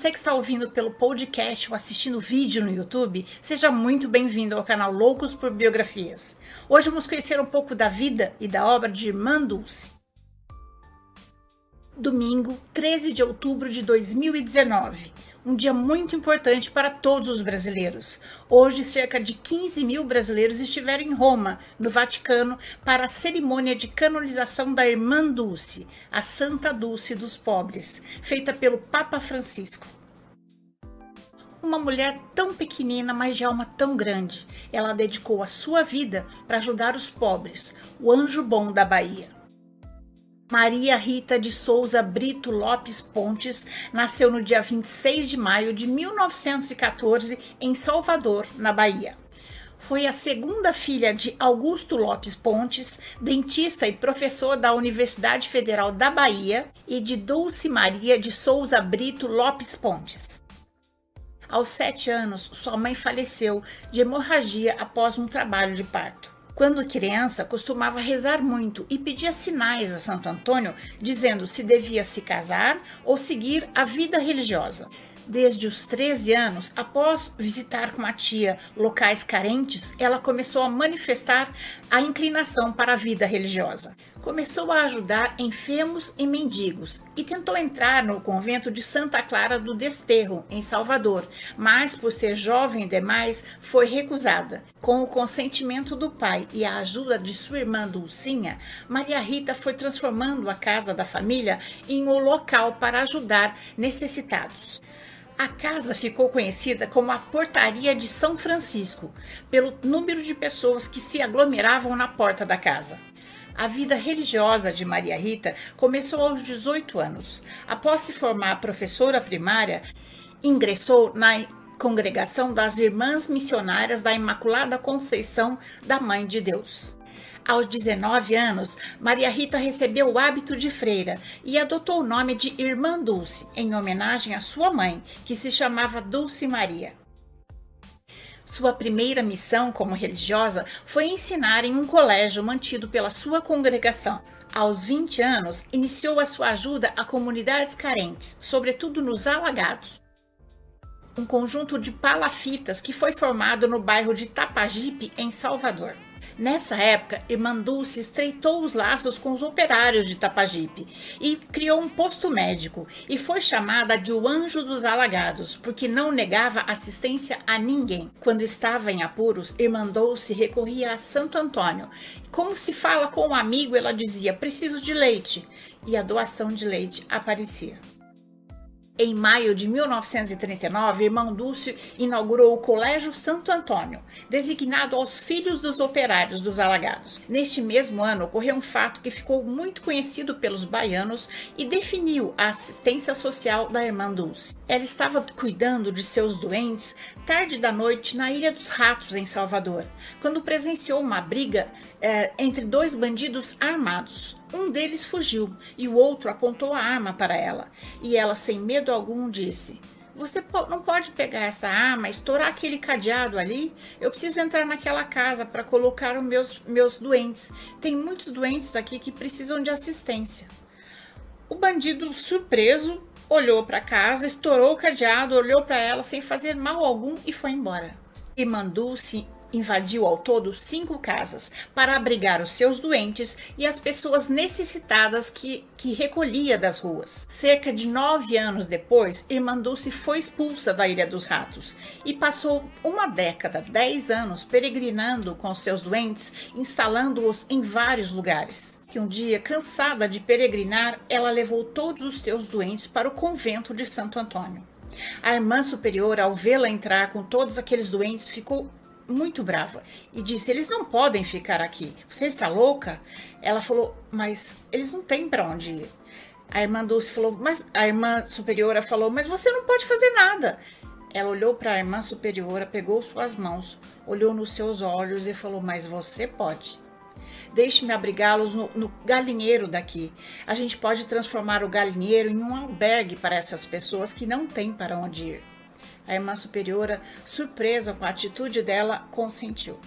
você que está ouvindo pelo podcast ou assistindo vídeo no YouTube, seja muito bem-vindo ao canal Loucos por Biografias. Hoje vamos conhecer um pouco da vida e da obra de Irmã Dulce. Domingo, 13 de outubro de 2019 um dia muito importante para todos os brasileiros. Hoje, cerca de 15 mil brasileiros estiveram em Roma, no Vaticano, para a cerimônia de canonização da Irmã Dulce, a Santa Dulce dos Pobres, feita pelo Papa Francisco. Uma mulher tão pequenina, mas de alma tão grande, ela dedicou a sua vida para ajudar os pobres, o anjo bom da Bahia. Maria Rita de Souza Brito Lopes Pontes nasceu no dia 26 de maio de 1914 em Salvador, na Bahia. Foi a segunda filha de Augusto Lopes Pontes, dentista e professor da Universidade Federal da Bahia, e de Dulce Maria de Souza Brito Lopes Pontes. Aos sete anos, sua mãe faleceu de hemorragia após um trabalho de parto. Quando criança, costumava rezar muito e pedia sinais a Santo Antônio, dizendo se devia se casar ou seguir a vida religiosa. Desde os 13 anos, após visitar com a tia locais carentes, ela começou a manifestar a inclinação para a vida religiosa. Começou a ajudar enfermos e mendigos e tentou entrar no convento de Santa Clara do Desterro, em Salvador, mas por ser jovem demais, foi recusada. Com o consentimento do pai e a ajuda de sua irmã Dulcinha, Maria Rita foi transformando a casa da família em um local para ajudar necessitados. A casa ficou conhecida como a Portaria de São Francisco, pelo número de pessoas que se aglomeravam na porta da casa. A vida religiosa de Maria Rita começou aos 18 anos. Após se formar professora primária, ingressou na congregação das Irmãs Missionárias da Imaculada Conceição da Mãe de Deus. Aos 19 anos, Maria Rita recebeu o hábito de freira e adotou o nome de Irmã Dulce, em homenagem à sua mãe, que se chamava Dulce Maria. Sua primeira missão como religiosa foi ensinar em um colégio mantido pela sua congregação. Aos 20 anos, iniciou a sua ajuda a comunidades carentes, sobretudo nos alagados. Um conjunto de palafitas que foi formado no bairro de Tapajipe, em Salvador. Nessa época, Dulce estreitou os laços com os operários de Tapajipe e criou um posto médico e foi chamada de o Anjo dos Alagados, porque não negava assistência a ninguém. Quando estava em apuros, Dulce recorria a Santo Antônio. Como se fala com um amigo, ela dizia: "Preciso de leite", e a doação de leite aparecia. Em maio de 1939, irmão Dulce inaugurou o Colégio Santo Antônio, designado aos filhos dos operários dos alagados. Neste mesmo ano, ocorreu um fato que ficou muito conhecido pelos baianos e definiu a assistência social da irmã Dulce. Ela estava cuidando de seus doentes tarde da noite na Ilha dos Ratos, em Salvador, quando presenciou uma briga é, entre dois bandidos armados. Um deles fugiu e o outro apontou a arma para ela. E ela, sem medo algum, disse: Você não pode pegar essa arma, estourar aquele cadeado ali? Eu preciso entrar naquela casa para colocar os meus, meus doentes. Tem muitos doentes aqui que precisam de assistência. O bandido, surpreso, olhou para casa, estourou o cadeado, olhou para ela sem fazer mal algum e foi embora. E mandou-se invadiu ao todo cinco casas para abrigar os seus doentes e as pessoas necessitadas que, que recolhia das ruas. Cerca de nove anos depois, Irmã Dulce foi expulsa da Ilha dos Ratos e passou uma década, dez anos, peregrinando com seus doentes, instalando-os em vários lugares. Que um dia, cansada de peregrinar, ela levou todos os seus doentes para o convento de Santo Antônio. A irmã superior, ao vê-la entrar com todos aqueles doentes, ficou muito brava e disse: Eles não podem ficar aqui. Você está louca? Ela falou: Mas eles não têm para onde ir. A irmã Dulce falou: Mas a irmã superiora falou: Mas você não pode fazer nada. Ela olhou para a irmã superiora, pegou suas mãos, olhou nos seus olhos e falou: Mas você pode. Deixe-me abrigá-los no, no, galinheiro daqui. A gente pode transformar o galinheiro em um albergue para essas pessoas que não têm para onde ir. A irmã superiora, surpresa com a atitude dela, consentiu.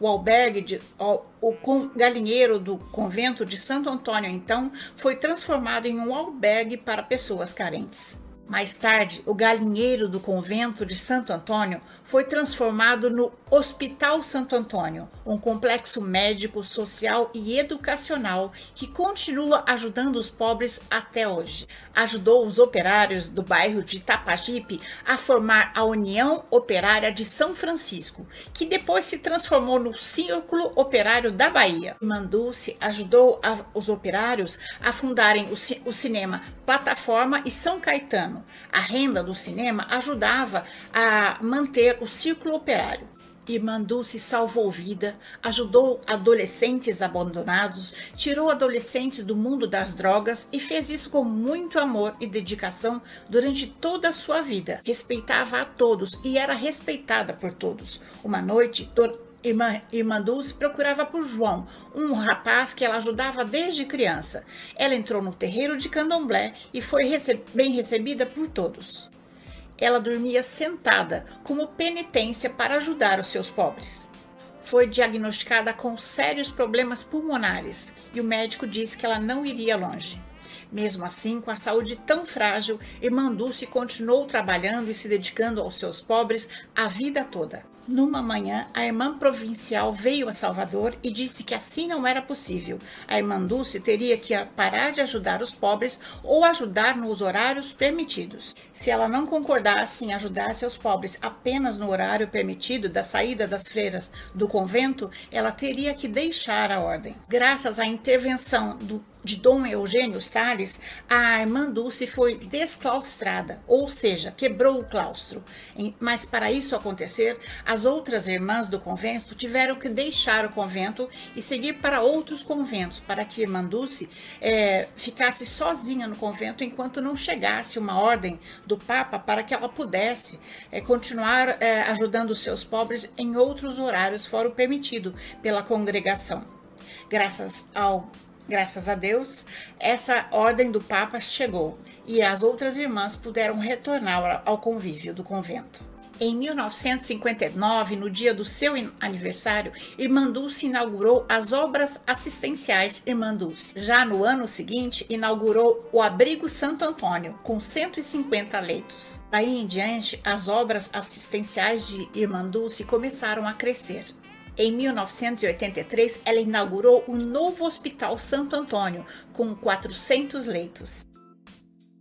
O albergue, de, o, o galinheiro do convento de Santo Antônio, então, foi transformado em um albergue para pessoas carentes. Mais tarde, o galinheiro do convento de Santo Antônio foi transformado no Hospital Santo Antônio, um complexo médico, social e educacional que continua ajudando os pobres até hoje. Ajudou os operários do bairro de Tapajipe a formar a União Operária de São Francisco, que depois se transformou no Círculo Operário da Bahia. Manduce ajudou a, os operários a fundarem o, o cinema Plataforma e São Caetano. A renda do cinema ajudava a manter o círculo operário. Irmanduce salvou vida, ajudou adolescentes abandonados, tirou adolescentes do mundo das drogas e fez isso com muito amor e dedicação durante toda a sua vida. Respeitava a todos e era respeitada por todos. Uma noite, Irmã, Dulce procurava por João, um rapaz que ela ajudava desde criança. Ela entrou no terreiro de candomblé e foi bem recebida por todos. Ela dormia sentada, como penitência para ajudar os seus pobres. Foi diagnosticada com sérios problemas pulmonares e o médico disse que ela não iria longe. Mesmo assim, com a saúde tão frágil, Irmã Dulce continuou trabalhando e se dedicando aos seus pobres a vida toda. Numa manhã, a irmã provincial veio a Salvador e disse que assim não era possível. A irmã Dulce teria que parar de ajudar os pobres ou ajudar nos horários permitidos. Se ela não concordasse em ajudar seus pobres apenas no horário permitido da saída das freiras do convento, ela teria que deixar a ordem. Graças à intervenção do de Dom Eugênio Sales, a irmã Dulce foi desclaustrada, ou seja, quebrou o claustro. Mas para isso acontecer, as outras irmãs do convento tiveram que deixar o convento e seguir para outros conventos, para que a irmã Dulce é, ficasse sozinha no convento enquanto não chegasse uma ordem do Papa para que ela pudesse é, continuar é, ajudando os seus pobres em outros horários fora o permitido pela congregação. Graças ao Graças a Deus, essa ordem do Papa chegou e as outras irmãs puderam retornar ao convívio do convento. Em 1959, no dia do seu aniversário, Irmã Dulce inaugurou as obras assistenciais Irmã Dulce. Já no ano seguinte, inaugurou o Abrigo Santo Antônio, com 150 leitos. Daí em diante, as obras assistenciais de Irmã Dulce começaram a crescer. Em 1983, ela inaugurou o novo Hospital Santo Antônio, com 400 leitos.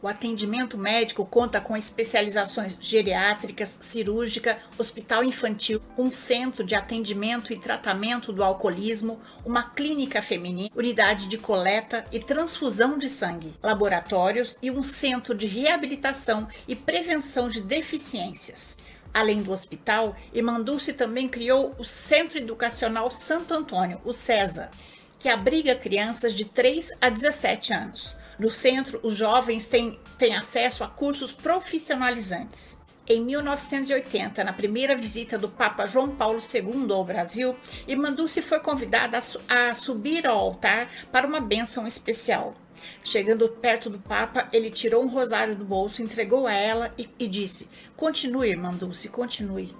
O atendimento médico conta com especializações geriátricas, cirúrgica, hospital infantil, um centro de atendimento e tratamento do alcoolismo, uma clínica feminina, unidade de coleta e transfusão de sangue, laboratórios e um centro de reabilitação e prevenção de deficiências. Além do hospital, Irmandulce também criou o Centro Educacional Santo Antônio, o CESA, que abriga crianças de 3 a 17 anos. No centro, os jovens têm, têm acesso a cursos profissionalizantes. Em 1980, na primeira visita do Papa João Paulo II ao Brasil, Irmandulce foi convidada a, a subir ao altar para uma bênção especial. Chegando perto do Papa, ele tirou um rosário do bolso, entregou a ela e, e disse: Continue, irmã Dulce, continue.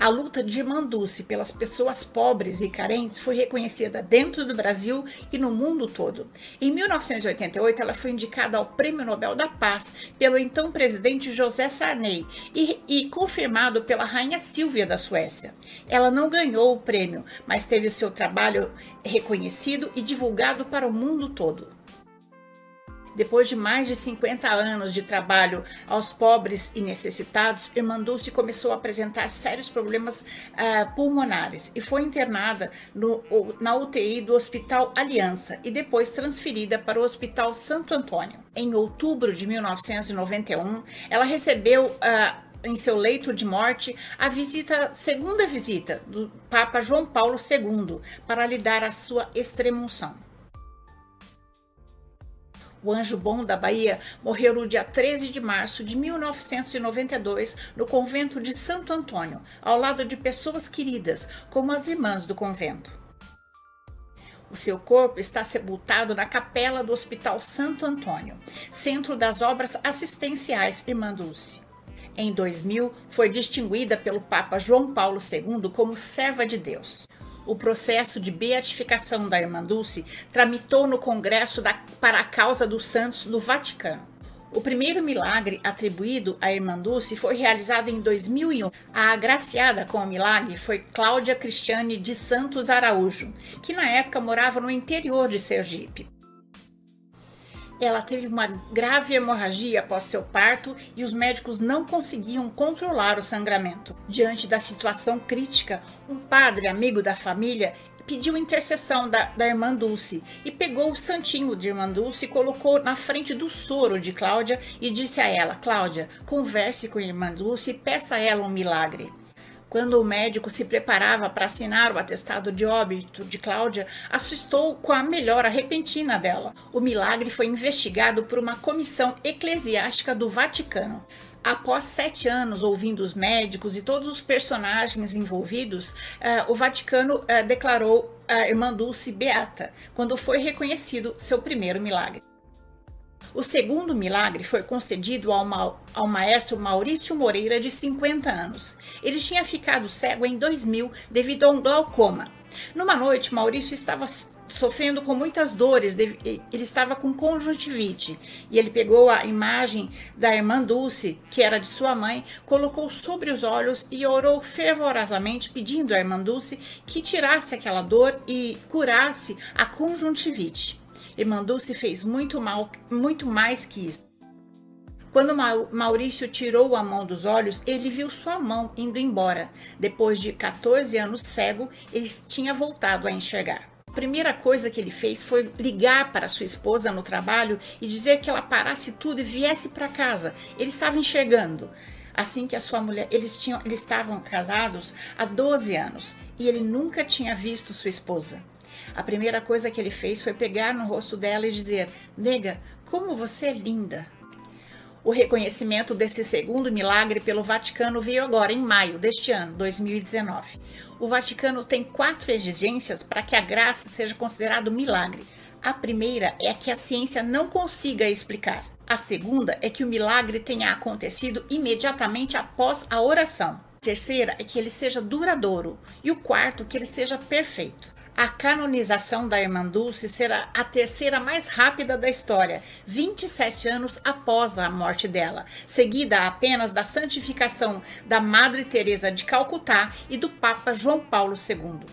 A luta de Manduce pelas pessoas pobres e carentes foi reconhecida dentro do Brasil e no mundo todo. Em 1988, ela foi indicada ao Prêmio Nobel da Paz pelo então presidente José Sarney e, e confirmado pela rainha Silvia da Suécia. Ela não ganhou o prêmio, mas teve seu trabalho reconhecido e divulgado para o mundo todo. Depois de mais de 50 anos de trabalho aos pobres e necessitados, Irmã Dulce começou a apresentar sérios problemas uh, pulmonares e foi internada no, na UTI do Hospital Aliança e depois transferida para o Hospital Santo Antônio. Em outubro de 1991, ela recebeu uh, em seu leito de morte a visita, segunda visita do Papa João Paulo II para lhe dar a sua extremunção. O Anjo Bom da Bahia morreu no dia 13 de março de 1992 no convento de Santo Antônio, ao lado de pessoas queridas, como as irmãs do convento. O seu corpo está sepultado na capela do Hospital Santo Antônio, centro das obras assistenciais Irmã Dulce. Em 2000, foi distinguida pelo Papa João Paulo II como serva de Deus o processo de beatificação da irmã Dulce tramitou no Congresso da, para a causa dos santos do Vaticano. O primeiro milagre atribuído à irmã Dulce foi realizado em 2001. A agraciada com o milagre foi Cláudia Cristiane de Santos Araújo, que na época morava no interior de Sergipe. Ela teve uma grave hemorragia após seu parto e os médicos não conseguiam controlar o sangramento. Diante da situação crítica, um padre amigo da família pediu intercessão da, da irmã Dulce e pegou o santinho de irmã Dulce e colocou na frente do soro de Cláudia e disse a ela: Cláudia, converse com a irmã Dulce e peça a ela um milagre. Quando o médico se preparava para assinar o atestado de óbito de Cláudia, assustou com a melhora repentina dela. O milagre foi investigado por uma comissão eclesiástica do Vaticano. Após sete anos ouvindo os médicos e todos os personagens envolvidos, uh, o Vaticano uh, declarou a irmã Dulce beata, quando foi reconhecido seu primeiro milagre. O segundo milagre foi concedido ao, ma ao, maestro Maurício Moreira, de 50 anos. Ele tinha ficado cego em 2000 devido a um glaucoma. Numa noite, Maurício estava sofrendo com muitas dores, ele estava com conjuntivite. E ele pegou a imagem da irmã Dulce, que era de sua mãe, colocou sobre os olhos e orou fervorosamente, pedindo à irmã Dulce que tirasse aquela dor e curasse a conjuntivite. Irmã Dulce fez muito mal, muito mais que isso. Quando Maurício tirou a mão dos olhos, ele viu sua mão indo embora. Depois de 14 anos cego, ele tinha voltado a enxergar. A primeira coisa que ele fez foi ligar para sua esposa no trabalho e dizer que ela parasse tudo e viesse para casa. Ele estava enxergando. Assim que a sua mulher, eles tinham, eles estavam casados há 12 anos e ele nunca tinha visto sua esposa. A primeira coisa que ele fez foi pegar no rosto dela e dizer: "Nega, como você é linda". O reconhecimento desse segundo milagre pelo Vaticano veio agora em maio deste ano, 2019. O Vaticano tem quatro exigências para que a graça seja considerado milagre. A primeira é que a ciência não consiga explicar. A segunda é que o milagre tenha acontecido imediatamente após a oração. A terceira é que ele seja duradouro. E o quarto, que ele seja perfeito. A canonização da Irmã Dulce será a terceira mais rápida da história, 27 anos após a morte dela, seguida apenas da santificação da Madre Teresa de Calcutá e do Papa João Paulo II.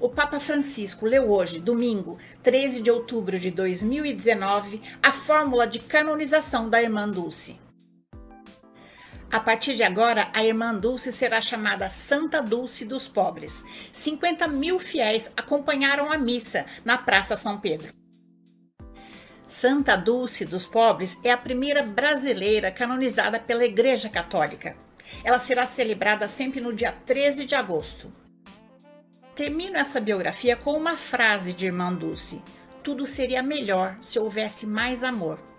O Papa Francisco leu hoje, domingo, 13 de outubro de 2019, a fórmula de canonização da Irmã Dulce. A partir de agora, a irmã Dulce será chamada Santa Dulce dos Pobres. 50 mil fiéis acompanharam a missa na Praça São Pedro. Santa Dulce dos Pobres é a primeira brasileira canonizada pela Igreja Católica. Ela será celebrada sempre no dia 13 de agosto. Termino essa biografia com uma frase de Irmã Dulce: Tudo seria melhor se houvesse mais amor.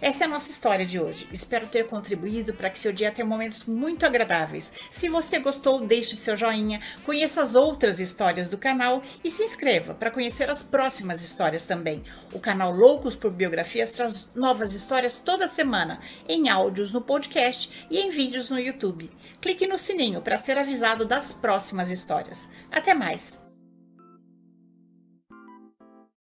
Essa é a nossa história de hoje. Espero ter contribuído para que seu dia tenha momentos muito agradáveis. Se você gostou, deixe seu joinha, conheça as outras histórias do canal e se inscreva para conhecer as próximas histórias também. O canal Loucos por Biografias traz novas histórias toda semana, em áudios no podcast e em vídeos no YouTube. Clique no sininho para ser avisado das próximas histórias. Até mais!